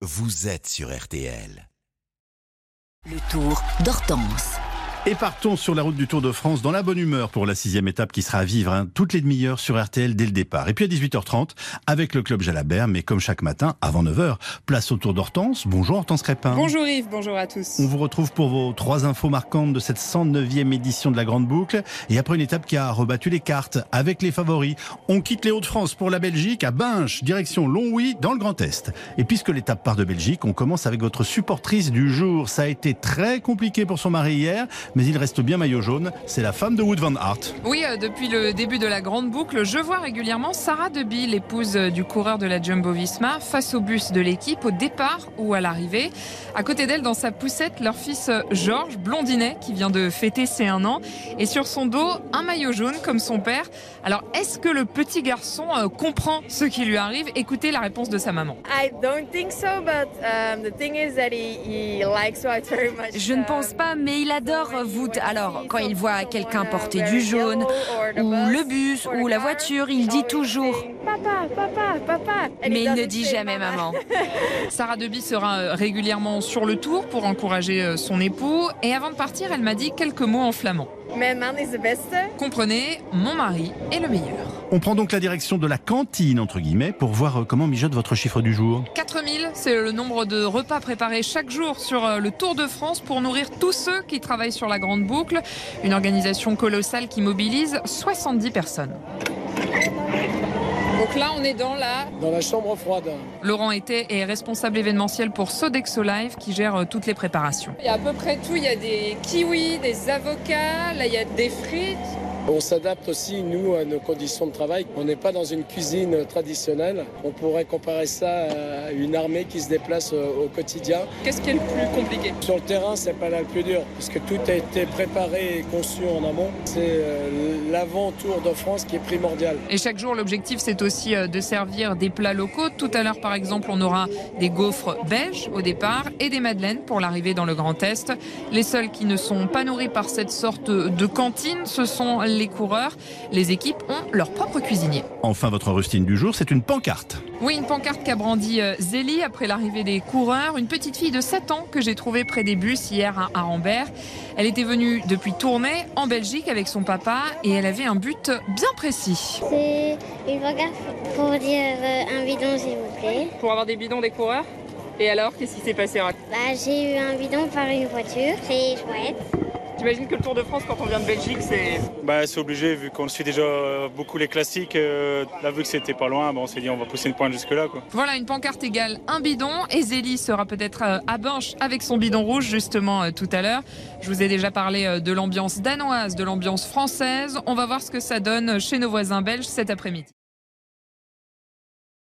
vous êtes sur RTL. Le Tour d'Hortense. Et partons sur la route du Tour de France dans la bonne humeur pour la sixième étape qui sera à vivre hein, toutes les demi-heures sur RTL dès le départ. Et puis à 18h30 avec le club Jalabert, mais comme chaque matin avant 9h, place au Tour d'Hortense. Bonjour Hortense Crépin. Bonjour Yves, bonjour à tous. On vous retrouve pour vos trois infos marquantes de cette 109e édition de la Grande Boucle. Et après une étape qui a rebattu les cartes avec les favoris, on quitte les Hauts-de-France pour la Belgique à Binche, direction Longwy dans le Grand Est. Et puisque l'étape part de Belgique, on commence avec votre supportrice du jour. Ça a été très compliqué pour son mari hier, mais il reste bien maillot jaune. C'est la femme de Wood Van Aert. Oui, euh, depuis le début de la grande boucle, je vois régulièrement Sarah Deby, l'épouse euh, du coureur de la Jumbo Visma, face au bus de l'équipe au départ ou à l'arrivée. À côté d'elle, dans sa poussette, leur fils euh, Georges, blondinet, qui vient de fêter ses un an. Et sur son dos, un maillot jaune comme son père. Alors, est-ce que le petit garçon comprend ce qui lui arrive? Écoutez la réponse de sa maman. I don't think so, but um, the thing is that he, he likes Wout very much. Je ne pense pas, mais il adore Alors, quand il voit quelqu'un porter du jaune, ou le bus, ou la voiture, il dit toujours Papa, papa, papa. Mais il ne dit jamais mama. maman. Sarah Deby sera euh, régulièrement sur le tour pour encourager euh, son époux. Et avant de partir, elle m'a dit quelques mots en flamand. Comprenez, mon mari est le meilleur. On prend donc la direction de la cantine, entre guillemets, pour voir euh, comment mijote votre chiffre du jour. 4000, c'est le nombre de repas préparés chaque jour sur euh, le Tour de France pour nourrir tous ceux qui travaillent sur la Grande Boucle. Une organisation colossale qui mobilise 70 personnes. Donc là, on est dans la... Dans la chambre froide. Laurent était est responsable événementiel pour Sodexo Live qui gère euh, toutes les préparations. Il y a à peu près tout. Il y a des kiwis, des avocats, là il y a des frites. On s'adapte aussi, nous, à nos conditions de travail. On n'est pas dans une cuisine traditionnelle. On pourrait comparer ça à une armée qui se déplace au au quotidien. Qu'est-ce qui est le plus compliqué? Sur le terrain, c'est pas là le plus dur, puisque tout a été préparé et conçu en amont. C'est euh, l'avant-tour de France qui est primordial. Et chaque jour, l'objectif, c'est aussi euh, de servir des plats locaux. Tout à l'heure, par exemple, on aura des gaufres belges au départ et des madeleines pour l'arrivée dans le Grand Est. Les seuls qui ne sont pas nourris par cette sorte de cantine, ce sont les coureurs. Les équipes ont leur propre cuisinier. Enfin, votre rustine du jour, c'est une pancarte. Oui, une pancarte qu'a brandi euh, Zélie après l'arrivée des coureurs. Une petite fille de 7 ans que j'ai trouvée près des bus hier à Arambert. Elle était venue depuis Tournai, en Belgique, avec son papa et elle avait un but bien précis. C'est une pancarte pour dire euh, un bidon, s'il vous plaît. Pour avoir des bidons des coureurs? Et alors, qu'est-ce qui s'est passé? Bah, j'ai eu un bidon par une voiture. C'est chouette. J'imagine que le Tour de France, quand on vient de Belgique, c'est... Bah, c'est obligé, vu qu'on suit déjà euh, beaucoup les classiques. euh, là, vu que c'était pas loin, bah, on s'est dit on va pousser une pointe jusque-là. Quoi. Voilà, une pancarte égale un bidon. Et Zélie sera peut-être euh, à Binche avec son bidon rouge, justement, tout à l'heure. Je vous ai déjà parlé de l'ambiance danoise, de l'ambiance française. On va voir ce que ça donne chez nos voisins belges cet après-midi.